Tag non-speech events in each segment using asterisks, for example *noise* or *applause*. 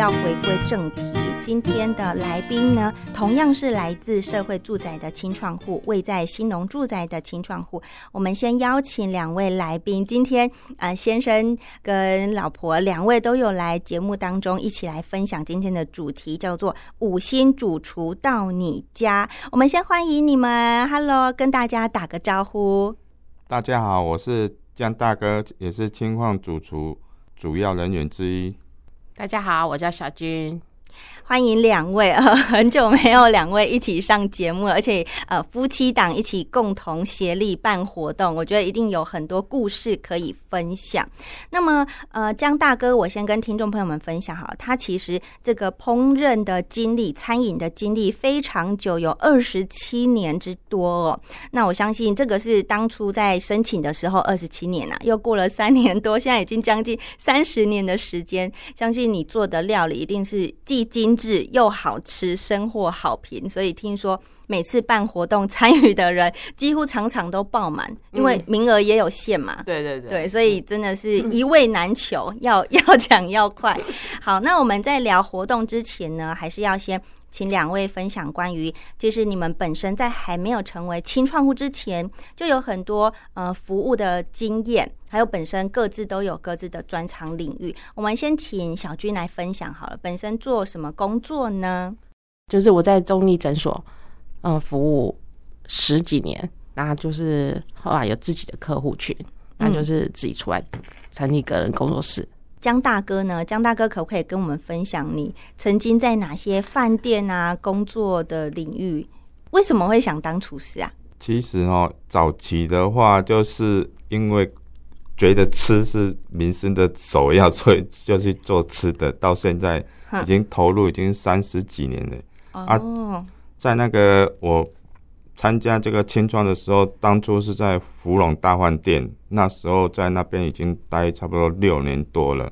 要回归正题。今天的来宾呢，同样是来自社会住宅的青创户，位在新农住宅的青创户。我们先邀请两位来宾，今天呃，先生跟老婆两位都有来节目当中，一起来分享今天的主题，叫做“五星主厨到你家”。我们先欢迎你们，Hello，跟大家打个招呼。大家好，我是江大哥，也是青创主厨主要人员之一。大家好，我叫小军。欢迎两位，呃，*laughs* 很久没有两位一起上节目，而且呃，夫妻档一起共同协力办活动，我觉得一定有很多故事可以分享。那么，呃，江大哥，我先跟听众朋友们分享哈，他其实这个烹饪的经历、餐饮的经历非常久，有二十七年之多哦。那我相信这个是当初在申请的时候二十七年啊，又过了三年多，现在已经将近三十年的时间，相信你做的料理一定是既精质又好吃，深获好评。所以听说每次办活动参与的人 *laughs* 几乎场场都爆满，因为名额也有限嘛。嗯、对对对，对，所以真的是一位难求，要 *laughs* 要抢要快。好，那我们在聊活动之前呢，还是要先请两位分享关于，就是你们本身在还没有成为青创户之前，就有很多呃服务的经验。还有本身各自都有各自的专长领域，我们先请小军来分享好了。本身做什么工作呢？就是我在中医诊所，嗯、呃，服务十几年，那就是后来有自己的客户群，那就是自己出来成立个人工作室。江大哥呢？江大哥可不可以跟我们分享你曾经在哪些饭店啊工作的领域？为什么会想当厨师啊？其实哦，早期的话就是因为。觉得吃是民生的首要，所以就去做吃的。到现在已经投入已经三十几年了。啊，在那个我参加这个青创的时候，当初是在芙蓉大饭店，那时候在那边已经待差不多六年多了。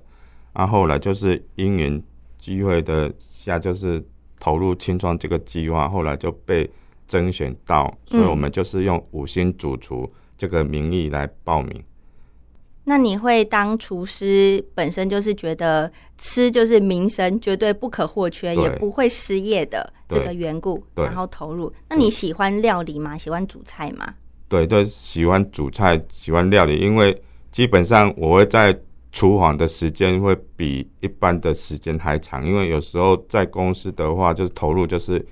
啊，后来就是因缘机会的下，就是投入青创这个计划，后来就被甄选到，所以我们就是用五星主厨这个名义来报名。那你会当厨师，本身就是觉得吃就是民生，绝对不可或缺，也不会失业的这个缘故，然后投入。那你喜欢料理吗？喜欢煮菜吗？对对，喜欢煮菜，喜欢料理，因为基本上我会在厨房的时间会比一般的时间还长，因为有时候在公司的话，就是投入就是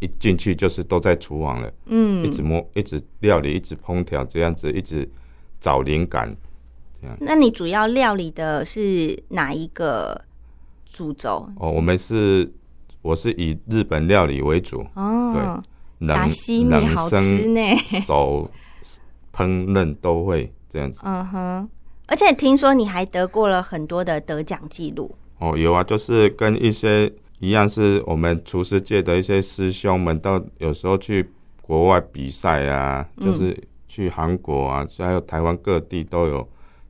一进去就是都在厨房了，嗯，一直摸，一直料理，一直烹调，这样子一直找灵感。那你主要料理的是哪一个主轴？哦，我们是我是以日本料理为主哦，对，沙西米好吃呢，手烹饪都会这样子。嗯哼，而且听说你还得过了很多的得奖记录。哦，有啊，就是跟一些一样，是我们厨师界的一些师兄们，到有时候去国外比赛啊，就是去韩国啊，还有台湾各地都有。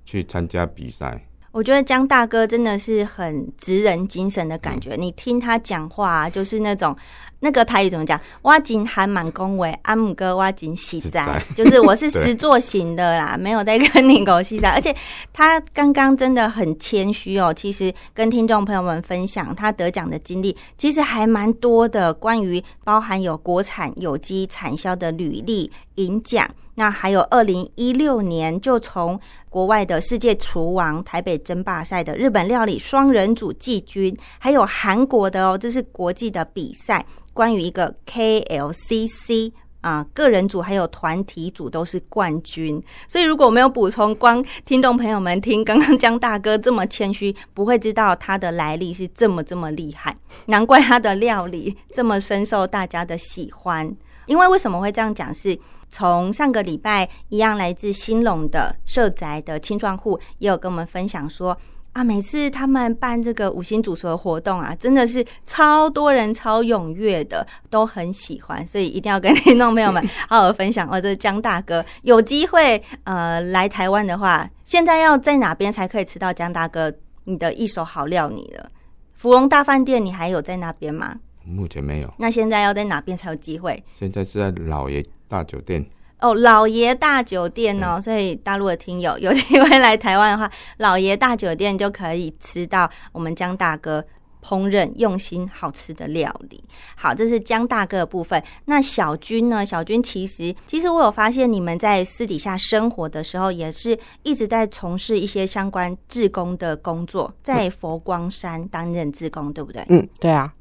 去参加比赛，我觉得江大哥真的是很直人精神的感觉。嗯、你听他讲话、啊，就是那种那个台语怎么讲？挖金还蛮恭维，阿姆哥挖金实在，就是我是 *laughs* 实作型的啦，没有在跟你狗戏在。而且他刚刚真的很谦虚哦，其实跟听众朋友们分享他得奖的经历，其实还蛮多的，关于包含有国产有机产销的履历、银奖。那还有二零一六年就从国外的世界厨王台北争霸赛的日本料理双人组季军，还有韩国的哦，这是国际的比赛，关于一个 KLCC 啊个人组还有团体组都是冠军。所以如果没有补充，光听众朋友们听刚刚江大哥这么谦虚，不会知道他的来历是这么这么厉害，难怪他的料理这么深受大家的喜欢。因为为什么会这样讲是？从上个礼拜一样来自新隆的社宅的青创户也有跟我们分享说啊，每次他们办这个五星主厨的活动啊，真的是超多人超踊跃的，都很喜欢，所以一定要跟听众朋友们 *laughs* 好好分享。哦，这是江大哥有机会呃来台湾的话，现在要在哪边才可以吃到江大哥你的一手好料理了？芙蓉大饭店，你还有在那边吗？目前没有。那现在要在哪边才有机会？现在是在老爷。大酒店哦，老爷大酒店哦，所以大陆的听友 *laughs* 有机会来台湾的话，老爷大酒店就可以吃到我们江大哥烹饪用心好吃的料理。好，这是江大哥的部分。那小军呢？小军其实，其实我有发现你们在私底下生活的时候，也是一直在从事一些相关志工的工作，在佛光山担任志工，对不对？嗯，对啊，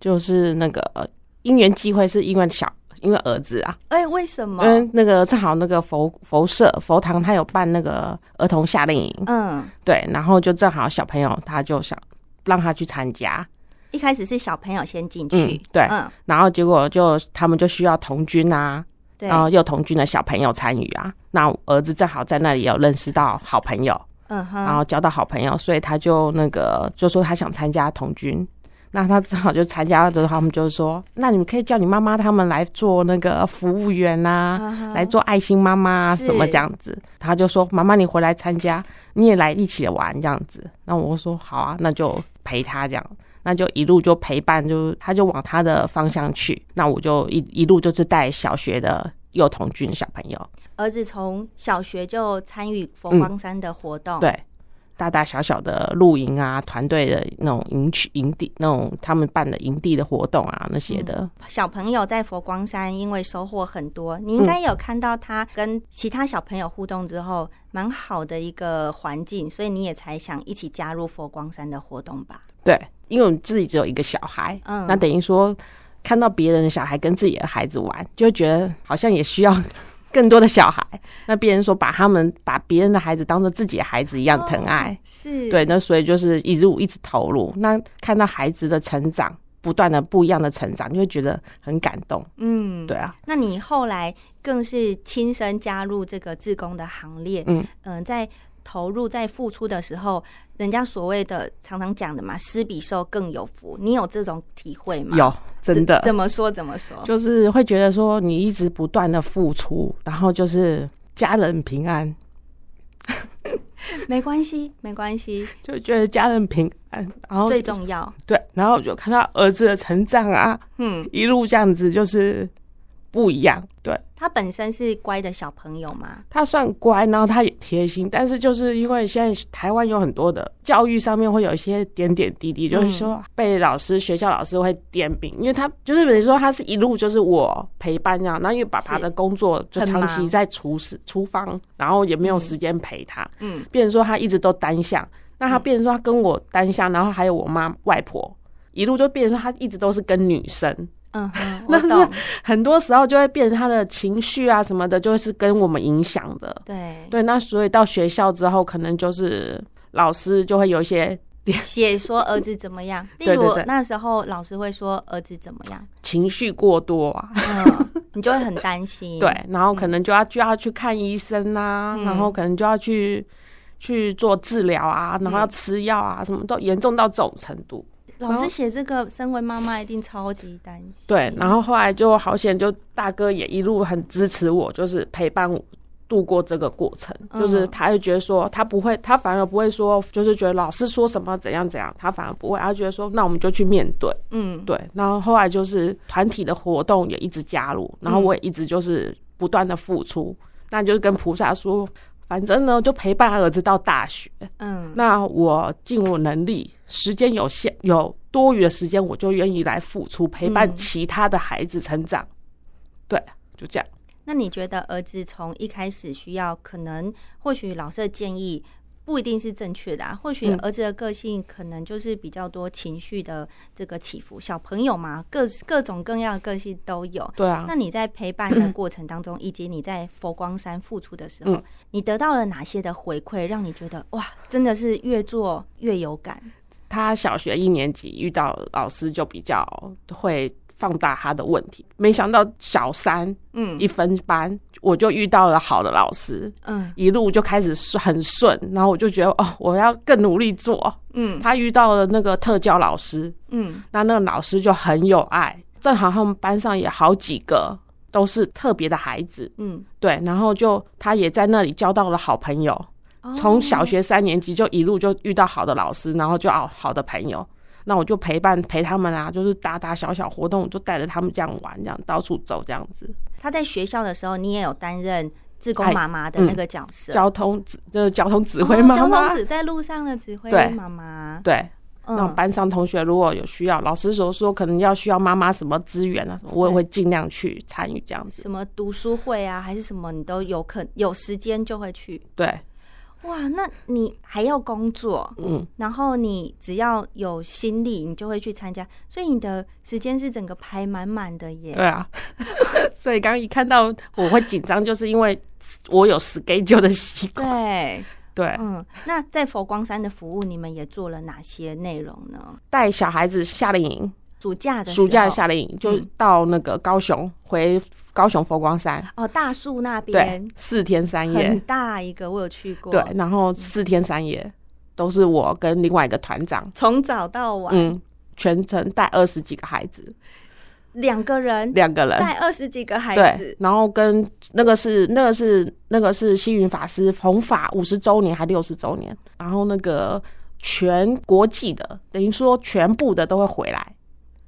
就是那个因缘机会，是因为小。因为儿子啊，哎、欸，为什么？因为，那个正好那个佛佛社佛堂，他有办那个儿童夏令营，嗯，对，然后就正好小朋友他就想让他去参加。一开始是小朋友先进去，嗯，对，嗯，然后结果就他们就需要童军啊，对，然后又童军的小朋友参与啊，那儿子正好在那里有认识到好朋友，嗯哼，然后交到好朋友，所以他就那个就说他想参加童军。那他正好就参加了之后，他们就说：“那你们可以叫你妈妈他们来做那个服务员呐、啊，uh huh. 来做爱心妈妈啊什么这样子。”他就说：“妈妈，你回来参加，你也来一起玩这样子。”那我说：“好啊，那就陪他这样，那就一路就陪伴，就他就往他的方向去。那我就一一路就是带小学的幼童军小朋友。儿子从小学就参与佛光山的活动，嗯、对。”大大小小的露营啊，团队的那种营区、营地，那种他们办的营地的活动啊，那些的、嗯、小朋友在佛光山，因为收获很多，你应该有看到他跟其他小朋友互动之后，蛮好的一个环境，所以你也才想一起加入佛光山的活动吧？对，因为我们自己只有一个小孩，嗯，那等于说看到别人的小孩跟自己的孩子玩，就觉得好像也需要。更多的小孩，那别人说把他们把别人的孩子当做自己的孩子一样疼爱，哦、是。对，那所以就是一路一直投入，那看到孩子的成长，不断的不一样的成长，就会觉得很感动。嗯，对啊。那你后来更是亲身加入这个志工的行列，嗯嗯、呃，在投入在付出的时候，人家所谓的常常讲的嘛，施比受更有福，你有这种体会吗？有。真的怎么说怎么说？就是会觉得说你一直不断的付出，然后就是家人平安，*laughs* 没关系没关系，就觉得家人平安，然后最重要。对，然后就看到儿子的成长啊，嗯，一路这样子就是不一样，对。他本身是乖的小朋友吗？他算乖，然后他也贴心，但是就是因为现在台湾有很多的教育上面会有一些点点滴滴，就是说被老师、学校老师会点名，因为他就是比如说他是一路就是我陪伴这样，然后因为爸爸的工作就长期在厨师厨房，然后也没有时间陪他，嗯，变成说他一直都单向，那他变成说他跟我单向，然后还有我妈外婆一路就变成说他一直都是跟女生。嗯哼，那是很多时候就会变成他的情绪啊什么的，就是跟我们影响的。对对，那所以到学校之后，可能就是老师就会有一些写说儿子怎么样。*laughs* 例如那时候老师会说儿子怎么样，情绪过多啊，嗯，你就会很担心。*laughs* 对，然后可能就要就要去看医生啊，然后可能就要去去做治疗啊，然后要吃药啊，什么都严重到这种程度。老师写这个，身为妈妈一定超级担心。对，然后后来就好险，就大哥也一路很支持我，就是陪伴我度过这个过程。就是他会觉得说，他不会，他反而不会说，就是觉得老师说什么怎样怎样，他反而不会，他觉得说，那我们就去面对。嗯，对。然后后来就是团体的活动也一直加入，然后我也一直就是不断的付出，那就是跟菩萨说。反正呢，就陪伴儿子到大学。嗯，那我尽我能力，时间有限，有多余的时间，我就愿意来付出，陪伴其他的孩子成长。嗯、对，就这样。那你觉得儿子从一开始需要，可能或许老师的建议？不一定是正确的啊，或许儿子的个性可能就是比较多情绪的这个起伏。小朋友嘛，各各种各样的个性都有。对啊。那你在陪伴的过程当中，以及你在佛光山付出的时候，你得到了哪些的回馈，让你觉得哇，真的是越做越有感？他小学一年级遇到老师就比较会。放大他的问题，没想到小三，嗯，一分班，嗯、我就遇到了好的老师，嗯，一路就开始很顺，然后我就觉得哦，我要更努力做，嗯，他遇到了那个特教老师，嗯，那那个老师就很有爱，正好他们班上也好几个都是特别的孩子，嗯，对，然后就他也在那里交到了好朋友，从小学三年级就一路就遇到好的老师，然后就好好的朋友。那我就陪伴陪他们啊，就是大大小小活动，就带着他们这样玩，这样到处走，这样子。他在学校的时候，你也有担任志工妈妈的那个角色，交通指就是交通指挥妈妈，交通指在路上的指挥妈妈。对，嗯、那班上同学如果有需要，老师说说可能要需要妈妈什么资源啊我也会尽量去参与这样子。什么读书会啊，还是什么，你都有可有时间就会去。对。哇，那你还要工作，嗯，然后你只要有心力，你就会去参加，所以你的时间是整个排满满的耶。对啊，*laughs* 所以刚刚一看到我会紧张，就是因为我有 schedule 的习惯。对对，嗯，那在佛光山的服务，你们也做了哪些内容呢？带小孩子夏令营。暑假的暑假的夏令营，就到那个高雄，回高雄佛光山。哦，大树那边，对，四天三夜，很大一个，我有去过。对，然后四天三夜都是我跟另外一个团长，从早到晚，嗯，全程带二十几个孩子，两个人，两个人。带二十几个孩子，对，然后跟那个是那个是那个是星云法师弘法五十周年还六十周年，然后那个全国际的，等于说全部的都会回来。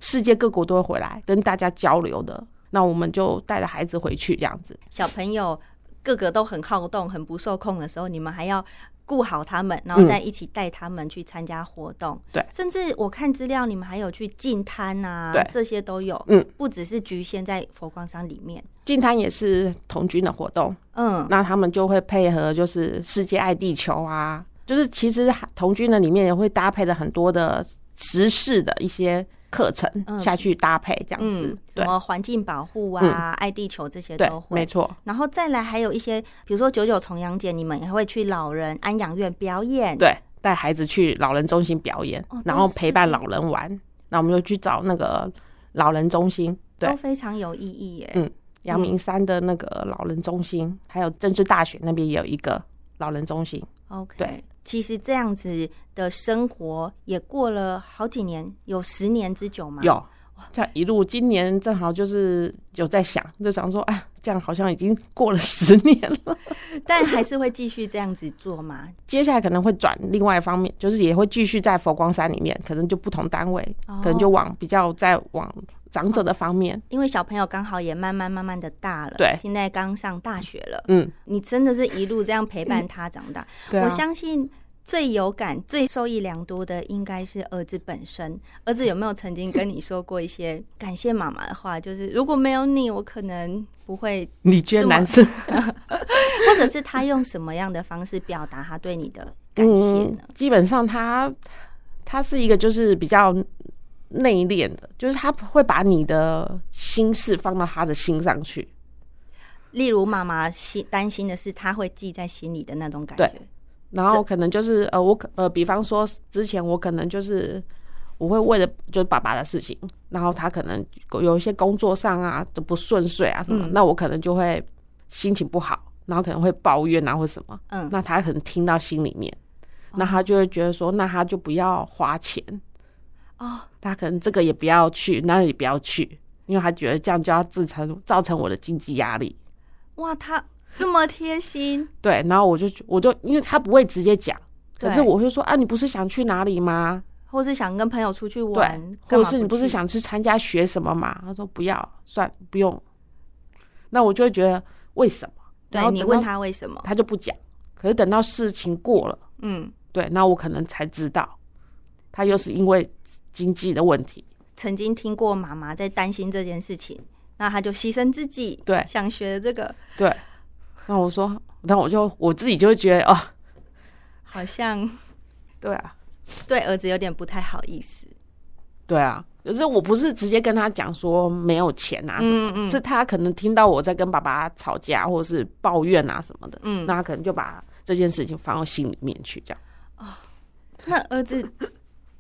世界各国都会回来跟大家交流的，那我们就带着孩子回去这样子。小朋友个个都很好动、很不受控的时候，你们还要顾好他们，然后再一起带他们去参加活动。嗯、对，甚至我看资料，你们还有去净滩啊，对，这些都有。嗯，不只是局限在佛光山里面，净滩也是童军的活动。嗯，那他们就会配合，就是世界爱地球啊，就是其实童军的里面也会搭配了很多的时事的一些。课程下去搭配这样子，嗯、什么环境保护啊、爱地球这些都会，没错。然后再来还有一些，比如说九九重阳节，你们也会去老人安养院表演，对，带孩子去老人中心表演，哦、然后陪伴老人玩。那我们就去找那个老人中心，对，都非常有意义耶。嗯，阳明山的那个老人中心，嗯、还有政治大学那边也有一个老人中心。OK，对。其实这样子的生活也过了好几年，有十年之久吗？有，这样一路，今年正好就是有在想，就想说，哎，这样好像已经过了十年了，*laughs* 但还是会继续这样子做吗？接下来可能会转另外一方面，就是也会继续在佛光山里面，可能就不同单位，哦、可能就往比较再往长者的方面，因为小朋友刚好也慢慢慢慢的大了，对，现在刚上大学了，嗯，你真的是一路这样陪伴他长大，我相信。最有感、最受益良多的，应该是儿子本身。儿子有没有曾经跟你说过一些感谢妈妈的话？就是如果没有你，我可能不会。你觉得男生，*laughs* 或者是他用什么样的方式表达他对你的感谢呢？嗯，基本上他，他他是一个就是比较内敛的，就是他会把你的心事放到他的心上去。例如，妈妈心担心的是，他会记在心里的那种感觉。然后可能就是呃，我可呃，比方说之前我可能就是我会为了就是爸爸的事情，然后他可能有一些工作上啊都不顺遂啊什么，嗯、那我可能就会心情不好，然后可能会抱怨啊或什么，嗯，那他可能听到心里面，那他就会觉得说，那他就不要花钱哦，他可能这个也不要去，那也不要去，因为他觉得这样就要造成造成我的经济压力。哇，他。这么贴心，对，然后我就我就因为他不会直接讲，可是我会说啊，你不是想去哪里吗？或是想跟朋友出去玩，或者是你不是想去参加学什么吗？他说不要，算不用。那我就会觉得为什么？对，然后你问他为什么，他就不讲。可是等到事情过了，嗯，对，那我可能才知道，他又是因为经济的问题。曾经听过妈妈在担心这件事情，那他就牺牲自己，对，想学这个，对。那我说，那我就我自己就会觉得哦，好像，*laughs* 对啊，对儿子有点不太好意思。对啊，可是我不是直接跟他讲说没有钱啊什么，嗯嗯，是他可能听到我在跟爸爸吵架或者是抱怨啊什么的，嗯，那他可能就把这件事情放到心里面去，这样。哦，那儿子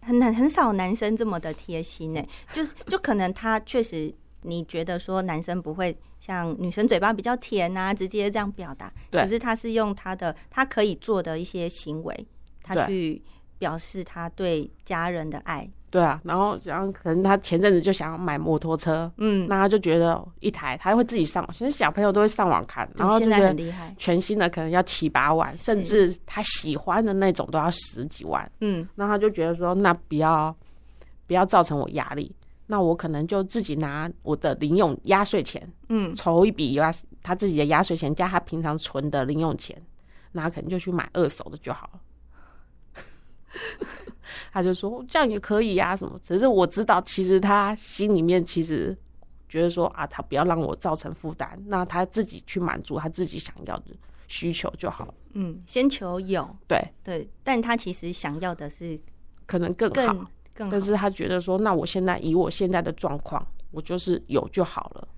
很很很少男生这么的贴心呢，就是就可能他确实。你觉得说男生不会像女生嘴巴比较甜啊，直接这样表达？可是他是用他的他可以做的一些行为，他去表示他对家人的爱。对啊，然后然后可能他前阵子就想要买摩托车，嗯，那他就觉得一台他会自己上网，其实小朋友都会上网看，然后就觉得全新的可能要七八万，甚至他喜欢的那种都要十几万，嗯，那他就觉得说那不要不要造成我压力。那我可能就自己拿我的零用压岁钱，嗯，筹一笔压他自己的压岁钱加他平常存的零用钱，那可能就去买二手的就好了。*laughs* 他就说这样也可以呀、啊，什么？只是我知道，其实他心里面其实觉得说啊，他不要让我造成负担，那他自己去满足他自己想要的需求就好。嗯，先求有，对对，但他其实想要的是可能更好，更，更好，但是他觉得说，那我现在以我现在的状况，我就是有就好了。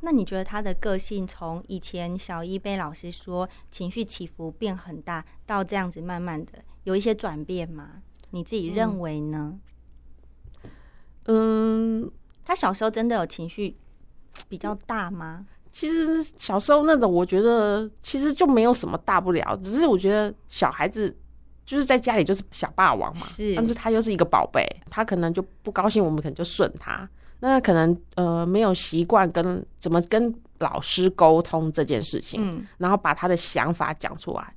那你觉得他的个性从以前小一被老师说情绪起伏变很大，到这样子慢慢的有一些转变吗？你自己认为呢？嗯，他小时候真的有情绪比较大吗？其实小时候那种，我觉得其实就没有什么大不了，只是我觉得小孩子就是在家里就是小霸王嘛，是，但是他又是一个宝贝，他可能就不高兴，我们可能就顺他。那可能呃没有习惯跟怎么跟老师沟通这件事情，嗯，然后把他的想法讲出来。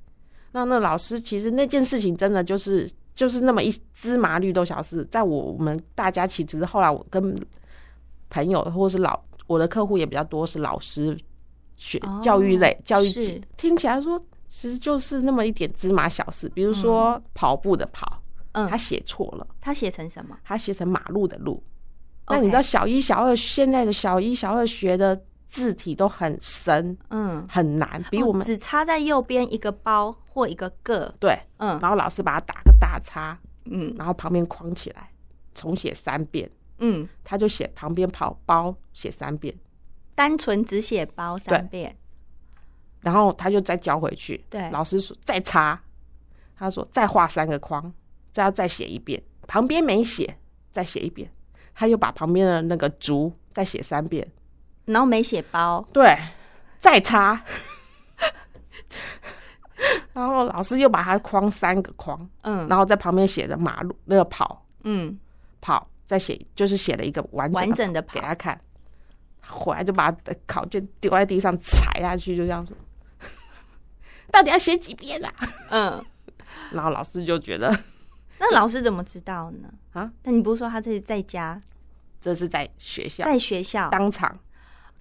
那那老师其实那件事情真的就是就是那么一芝麻绿豆小事，在我们大家其实后来我跟朋友或是老我的客户也比较多是老师学教育类、哦、教育级，听起来说其实就是那么一点芝麻小事，比如说跑步的跑，嗯，他写错了，他写成什么？他写成马路的路。那你知道小一、小二现在的小一、小二学的字体都很深，嗯，很难，比我们、哦、只插在右边一个包或一个个，对，嗯，然后老师把它打个大叉，嗯，然后旁边框起来，重写三遍，嗯，他就写旁边跑包写三遍，单纯只写包三遍，然后他就再交回去，对，老师说再插，他说再画三个框，再要再写一遍，旁边没写，再写一遍。他又把旁边的那个竹再写三遍，然后没写包，对，再擦，然后老师又把它框三个框，嗯，然后在旁边写的马路那个跑，嗯，跑再写就是写了一个完整完整的跑给他看，回来就把考卷丢在地上踩下去，就这样说，*laughs* 到底要写几遍啊？嗯，*laughs* 然后老师就觉得。*laughs* 那老师怎么知道呢？啊？那你不是说他这是在家？这是在学校，在学校当场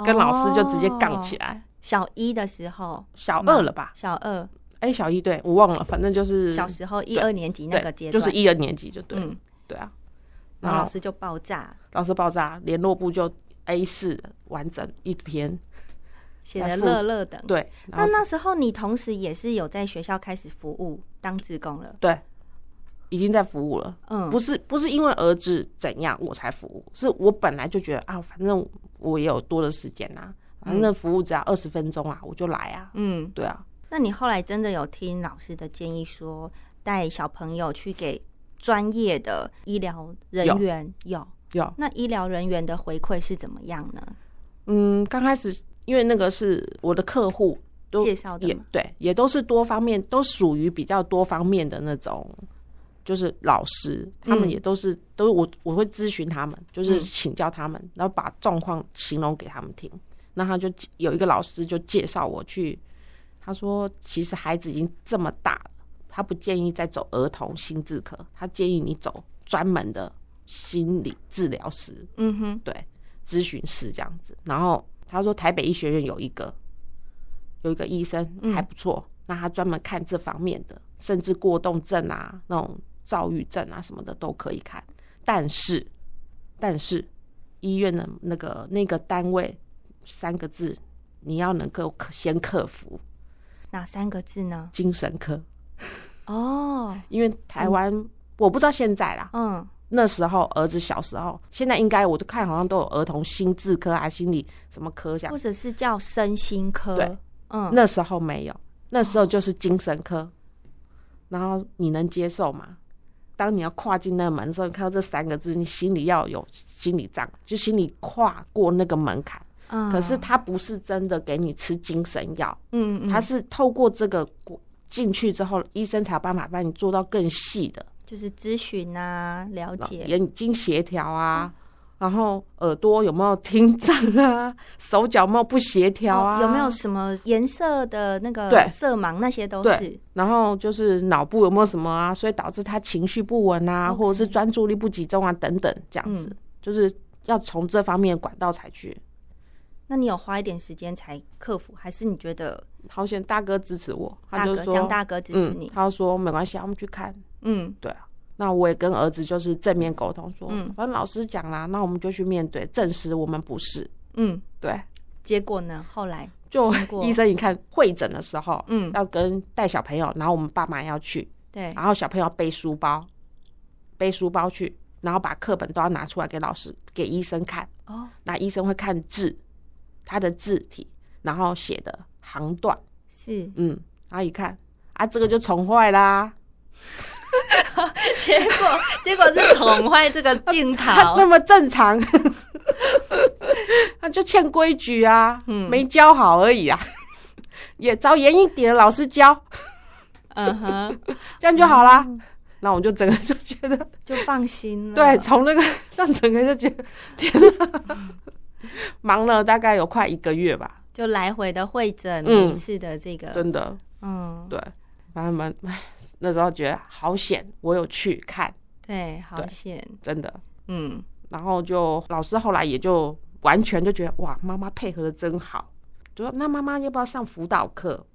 跟老师就直接杠起来。小一的时候，小二了吧？小二，哎，小一对，我忘了，反正就是小时候一二年级那个阶段，就是一二年级就对，嗯，对啊。然后老师就爆炸，老师爆炸，联络部就 A 四完整一篇，写的乐乐的。对，那那时候你同时也是有在学校开始服务当志工了，对。已经在服务了，嗯，不是不是因为儿子怎样我才服务，是我本来就觉得啊，反正我也有多的时间啊，反正服务只要二十分钟啊，我就来啊，嗯，对啊。那你后来真的有听老师的建议，说带小朋友去给专业的医疗人员？有有。有那医疗人员的回馈是怎么样呢？嗯，刚开始因为那个是我的客户都介绍的，也对，也都是多方面，都属于比较多方面的那种。就是老师，他们也都是，嗯、都是我我会咨询他们，就是请教他们，嗯、然后把状况形容给他们听。那他就有一个老师就介绍我去，他说其实孩子已经这么大了，他不建议再走儿童心智科，他建议你走专门的心理治疗师。嗯哼，对，咨询师这样子。然后他说台北医学院有一个有一个医生还不错，嗯、那他专门看这方面的，甚至过动症啊那种。躁郁症啊什么的都可以看，但是，但是医院的那个那个单位三个字，你要能够先克服。哪三个字呢？精神科。哦，*laughs* 因为台湾、嗯、我不知道现在啦，嗯，那时候儿子小时候，现在应该我都看好像都有儿童心智科啊，心理什么科这样，或者是叫身心科。对，嗯，那时候没有，那时候就是精神科。哦、然后你能接受吗？当你要跨进那个门的时候，你看到这三个字，你心里要有心理障，就心里跨过那个门槛。嗯，可是他不是真的给你吃精神药，嗯嗯，他是透过这个进去之后，医生才有办法帮你做到更细的，就是咨询啊，了解眼睛协调啊。嗯然后耳朵有没有听障啊？手脚有没有不协调啊？有没有什么颜色的那个色盲？那些都是。然后就是脑部有没有什么啊？所以导致他情绪不稳啊或者是专注力不集中啊，等等，这样子，嗯、就是要从这方面管道才去。那你有花一点时间才克服，还是你觉得？好险大哥支持我，大哥，江大哥支持你，嗯、他就说没关系，我们去看。嗯，对啊。那我也跟儿子就是正面沟通说，嗯，反正老师讲啦，那我们就去面对，证实我们不是。嗯，对。结果呢？后来就医生一看会诊的时候，嗯，要跟带小朋友，然后我们爸妈要去，对，然后小朋友背书包，背书包去，然后把课本都要拿出来给老师给医生看。哦，那医生会看字，他的字体，然后写的行段是，嗯，然后一看啊，这个就宠坏啦。*laughs* 结果结果是宠坏这个镜头，*laughs* 那么正常，*laughs* 他就欠规矩啊，嗯，没教好而已啊，*laughs* 也找严一点的老师教，嗯哼，这样就好啦。那我就整个就觉得就放心了，对，从那个让整个就觉得天哪，忙了大概有快一个月吧，就来回的会诊，每一次的这个。真的，嗯，对，反正蛮唉。那时候觉得好险，我有去看，对，好险，真的，嗯，然后就老师后来也就完全就觉得哇，妈妈配合的真好，就说那妈妈要不要上辅导课？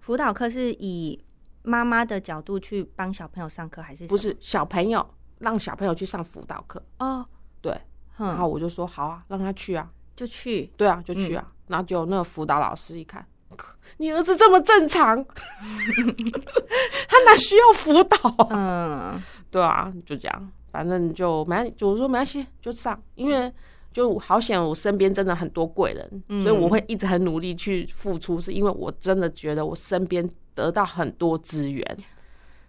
辅导课是以妈妈的角度去帮小朋友上课，还是不是小朋友让小朋友去上辅导课？哦，对，然后我就说好啊，让他去啊，就去，对啊，就去啊，然后就那个辅导老师一看。你儿子这么正常，*laughs* 他哪需要辅导？嗯，对啊，就这样，反正就没，就说没关系，就上。因为就好险，我身边真的很多贵人，嗯、所以我会一直很努力去付出，是因为我真的觉得我身边得到很多资源，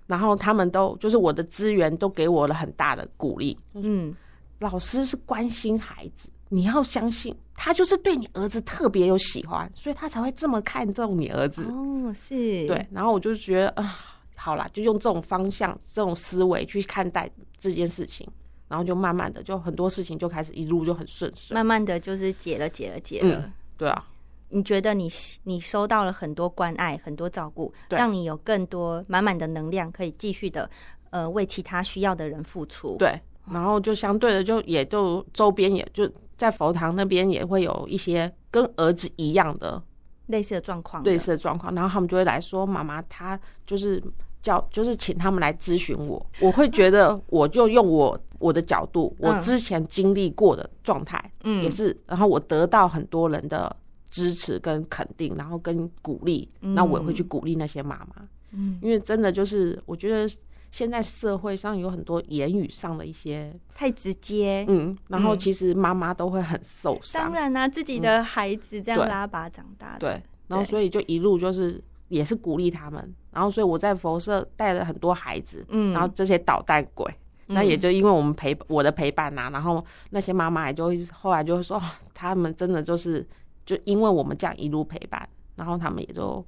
然后他们都就是我的资源都给我了很大的鼓励。嗯，老师是关心孩子。你要相信，他就是对你儿子特别有喜欢，所以他才会这么看重你儿子。哦，是，对。然后我就觉得啊，好啦，就用这种方向、这种思维去看待这件事情，然后就慢慢的，就很多事情就开始一路就很顺遂。慢慢的就是解了，解了，解了。嗯，对啊。你觉得你你收到了很多关爱，很多照顾，让你有更多满满的能量，可以继续的呃为其他需要的人付出。对。然后就相对的，就也就周边也就。在佛堂那边也会有一些跟儿子一样的类似的状况，类似的状况，然后他们就会来说：“妈妈，他就是叫，就是请他们来咨询我。”我会觉得，我就用我我的角度，我之前经历过的状态，嗯，也是，然后我得到很多人的支持跟肯定，然后跟鼓励，那我也会去鼓励那些妈妈，嗯，因为真的就是我觉得。现在社会上有很多言语上的一些太直接，嗯，然后其实妈妈都会很受伤。当然啦、啊，自己的孩子这样拉拔长大的，对，然后所以就一路就是也是鼓励他们。然后所以我在佛社带了很多孩子，嗯，然后这些捣蛋鬼，那也就因为我们陪我的陪伴呐、啊，然后那些妈妈也就后来就会说，*laughs* 他们真的就是就因为我们这样一路陪伴，然后他们也就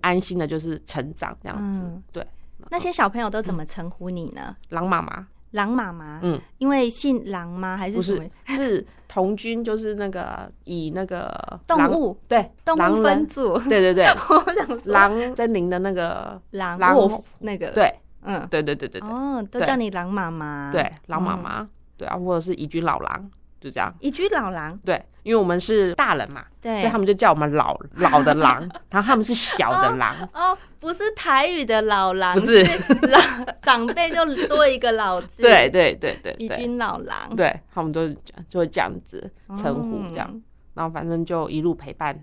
安心的就是成长这样子，对。那些小朋友都怎么称呼你呢？狼妈妈，狼妈妈，嗯，因为姓狼吗？还是什么？不是，是童军，就是那个以那个动物，对，动物分组，对对对，*laughs* 我想说。狼森林的那个狼，狼那个，对，嗯，对对对对对，哦，都叫你狼妈妈，对，狼妈妈，对啊，或者是怡君老狼。就这样，一居老狼，对，因为我们是大人嘛，对，所以他们就叫我们老 *laughs* 老的狼，然后他们是小的狼，哦，不是台语的老狼，不是。老长辈就多一个老字，对对对对，一居老狼，对他们都就会这样子称呼这样，然后反正就一路陪伴，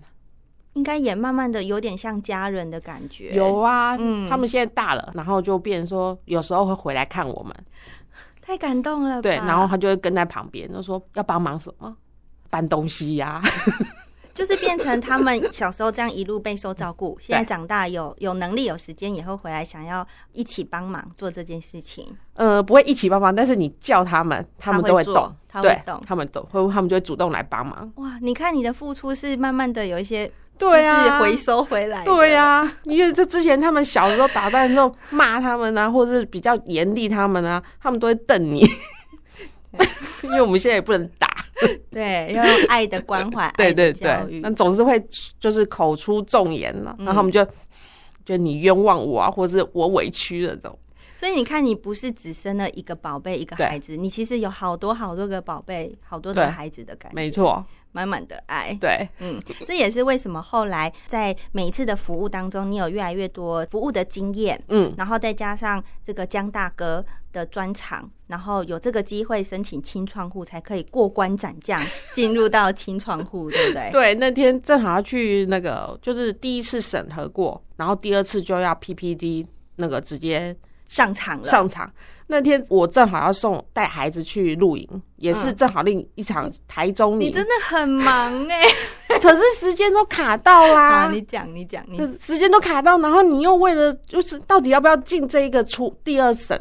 应该也慢慢的有点像家人的感觉，有啊，嗯，他们现在大了，然后就变成说有时候会回来看我们。太感动了，对，然后他就会跟在旁边，就说要帮忙什么，搬东西呀、啊，*laughs* 就是变成他们小时候这样一路备受照顾，*laughs* 现在长大有有能力有时间也会回来，想要一起帮忙做这件事情。呃，不会一起帮忙，但是你叫他们，他们都会动，他会动，他们都会，他们就会主动来帮忙。哇，你看你的付出是慢慢的有一些。对啊，回收回来。对呀、啊，因为这之前他们小时候打扮的时候骂他们啊，*laughs* 或者是比较严厉他们啊，他们都会瞪你。因为我们现在也不能打，*laughs* 对，要用爱的关怀，对对对，那总是会就是口出重言了，嗯、然后他们就就你冤枉我啊，或者是我委屈了这种。所以你看，你不是只生了一个宝贝一个孩子，你其实有好多好多个宝贝，好多的孩子的感觉，没错，满满的爱。对，嗯，这也是为什么后来在每一次的服务当中，你有越来越多服务的经验，嗯，然后再加上这个江大哥的专场，然后有这个机会申请清创户，才可以过关斩将进入到清创户，对不对？*laughs* 对，那天正好要去那个，就是第一次审核过，然后第二次就要 PPD 那个直接。上场了，上场那天我正好要送带孩子去露营，也是正好另一场台中。你真的很忙哎，*laughs* 可是时间都卡到啦。你讲，你讲，你时间都卡到，然后你又为了就是到底要不要进这一个出第二审，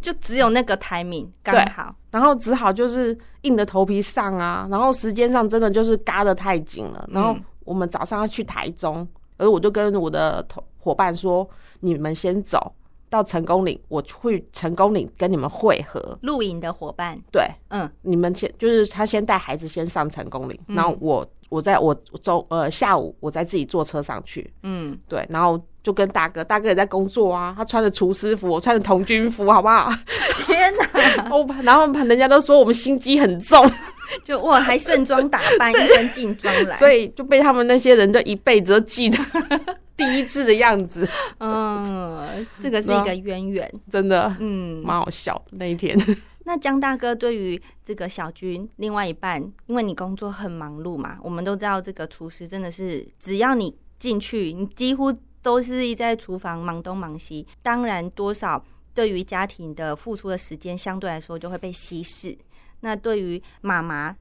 就只有那个台名刚好，然后只好就是硬着头皮上啊，然后时间上真的就是嘎得太紧了。然后我们早上要去台中，而我就跟我的同伙伴说：“你们先走。”到成功岭，我去成功岭跟你们会合。露营的伙伴，对，嗯，你们先就是他先带孩子先上成功岭，嗯、然后我我在我周呃下午我再自己坐车上去，嗯，对，然后就跟大哥，大哥也在工作啊，他穿着厨师服，我穿着童军服，好不好？天哪！*laughs* 我然后人家都说我们心机很重，就哇还盛装打扮，一身劲装来，所以就被他们那些人就一辈子都记得。*laughs* 第一次的样子，嗯，这个是一个渊源，真的，嗯，蛮好笑的那一天。*laughs* 那江大哥对于这个小军另外一半，因为你工作很忙碌嘛，我们都知道这个厨师真的是，只要你进去，你几乎都是一在厨房忙东忙西，当然多少对于家庭的付出的时间相对来说就会被稀释。那对于妈妈。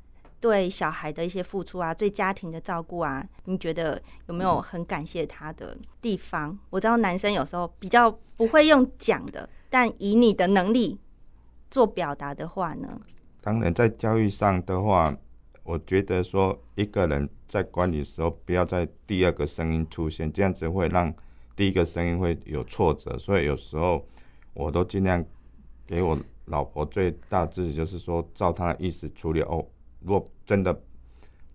对小孩的一些付出啊，对家庭的照顾啊，你觉得有没有很感谢他的地方？嗯、我知道男生有时候比较不会用讲的，但以你的能力做表达的话呢？当然，在教育上的话，我觉得说一个人在管理的时候，不要在第二个声音出现，这样子会让第一个声音会有挫折。所以有时候我都尽量给我老婆最大支持，就是说照她的意思处理哦。如果真的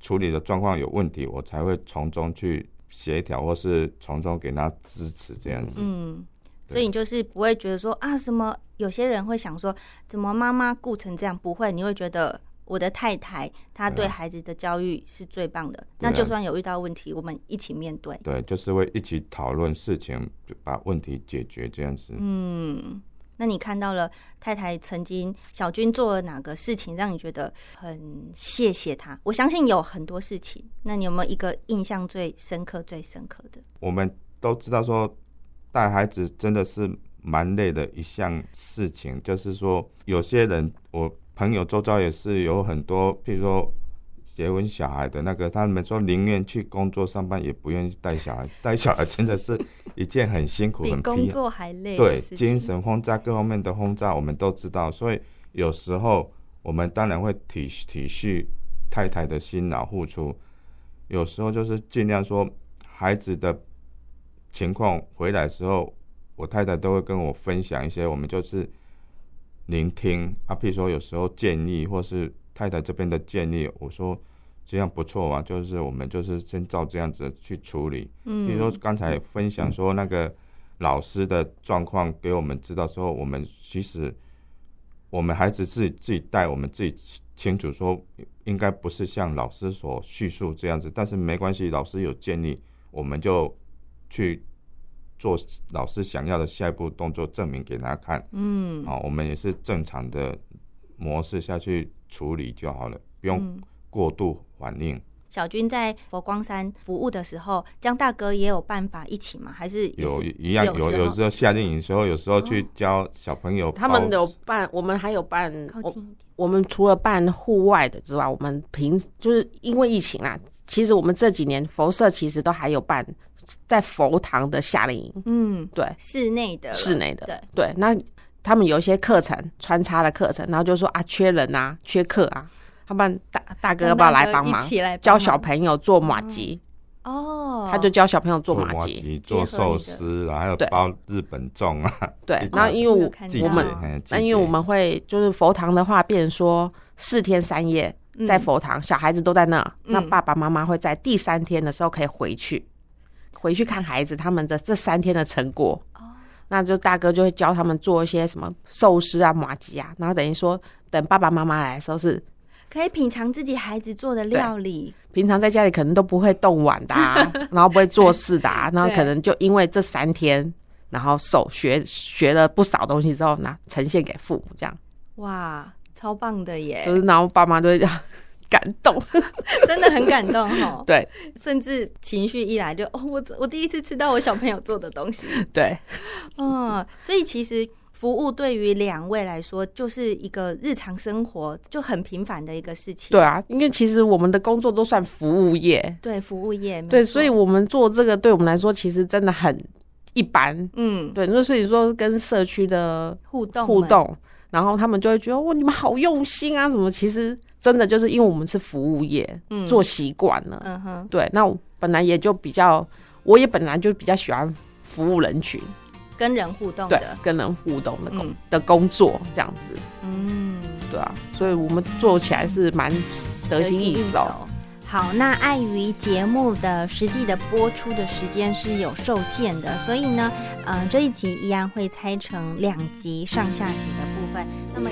处理的状况有问题，我才会从中去协调，或是从中给他支持这样子。嗯，所以你就是不会觉得说啊，什么有些人会想说，怎么妈妈顾成这样？不会，你会觉得我的太太她对孩子的教育是最棒的。啊、那就算有遇到问题，我们一起面对。对，就是会一起讨论事情，就把问题解决这样子。嗯。那你看到了太太曾经小军做了哪个事情让你觉得很谢谢他？我相信有很多事情，那你有没有一个印象最深刻、最深刻的？我们都知道说带孩子真的是蛮累的一项事情，就是说有些人，我朋友周遭也是有很多，譬如说。结婚小孩的那个，他们说宁愿去工作上班，也不愿意带小孩。带小孩真的是一件很辛苦、*laughs* 很比工作还累。对，精神轰炸各方面的轰炸，我们都知道。所以有时候我们当然会体体恤太太的辛劳付出。有时候就是尽量说孩子的情况回来的时候，我太太都会跟我分享一些，我们就是聆听啊，譬如说有时候建议或是。太太这边的建议，我说这样不错啊，就是我们就是先照这样子去处理。嗯，比如说刚才分享说那个老师的状况给我们知道，说我们其实我们孩子自己自己带，我们自己清楚说应该不是像老师所叙述这样子，但是没关系，老师有建议，我们就去做老师想要的下一步动作，证明给他看。嗯，好，我们也是正常的模式下去。处理就好了，不用过度反应。嗯、小军在佛光山服务的时候，江大哥也有办法一起吗？还是，是有一样有有时候夏令营的时候，有时候去教小朋友。他们有办，我们还有办。我我们除了办户外的之外，我们平就是因为疫情啊，其实我们这几年佛社其实都还有办在佛堂的夏令营。嗯，对，室内的，室内的，对对，那。他们有一些课程穿插的课程，然后就说啊，缺人啊，缺课啊，他们大大哥要不要来帮忙？教小朋友做麻吉。哦，他就教小朋友做麻吉、做寿司啊，还有包日本粽啊。对，然后因为我们那因为我们会就是佛堂的话，变成说四天三夜在佛堂，小孩子都在那，那爸爸妈妈会在第三天的时候可以回去，回去看孩子他们的这三天的成果。那就大哥就会教他们做一些什么寿司啊、马吉啊，然后等于说等爸爸妈妈来的时候是可以品尝自己孩子做的料理。平常在家里可能都不会动碗的、啊，*laughs* 然后不会做事的、啊，然后可能就因为这三天，然后手学学了不少东西之后，拿呈现给父母这样。哇，超棒的耶！就是然后爸妈都会这样。感动，*laughs* 真的很感动哈。对，甚至情绪一来就哦，我我第一次吃到我小朋友做的东西。对，嗯，所以其实服务对于两位来说，就是一个日常生活就很平凡的一个事情。对啊，因为其实我们的工作都算服务业。对，服务业。对，所以我们做这个，对我们来说其实真的很一般。嗯，对，那所以说跟社区的互动互动，然后他们就会觉得哇，你们好用心啊，什么其实。真的就是因为我们是服务业，嗯，做习惯了，嗯哼，对，那本来也就比较，我也本来就比较喜欢服务人群，跟人互动的，对，跟人互动的工、嗯、的工作这样子，嗯，对啊，所以我们做起来是蛮得心应手。好，那碍于节目的实际的播出的时间是有受限的，所以呢，嗯、呃，这一集依然会拆成两集上下集的部分，那么。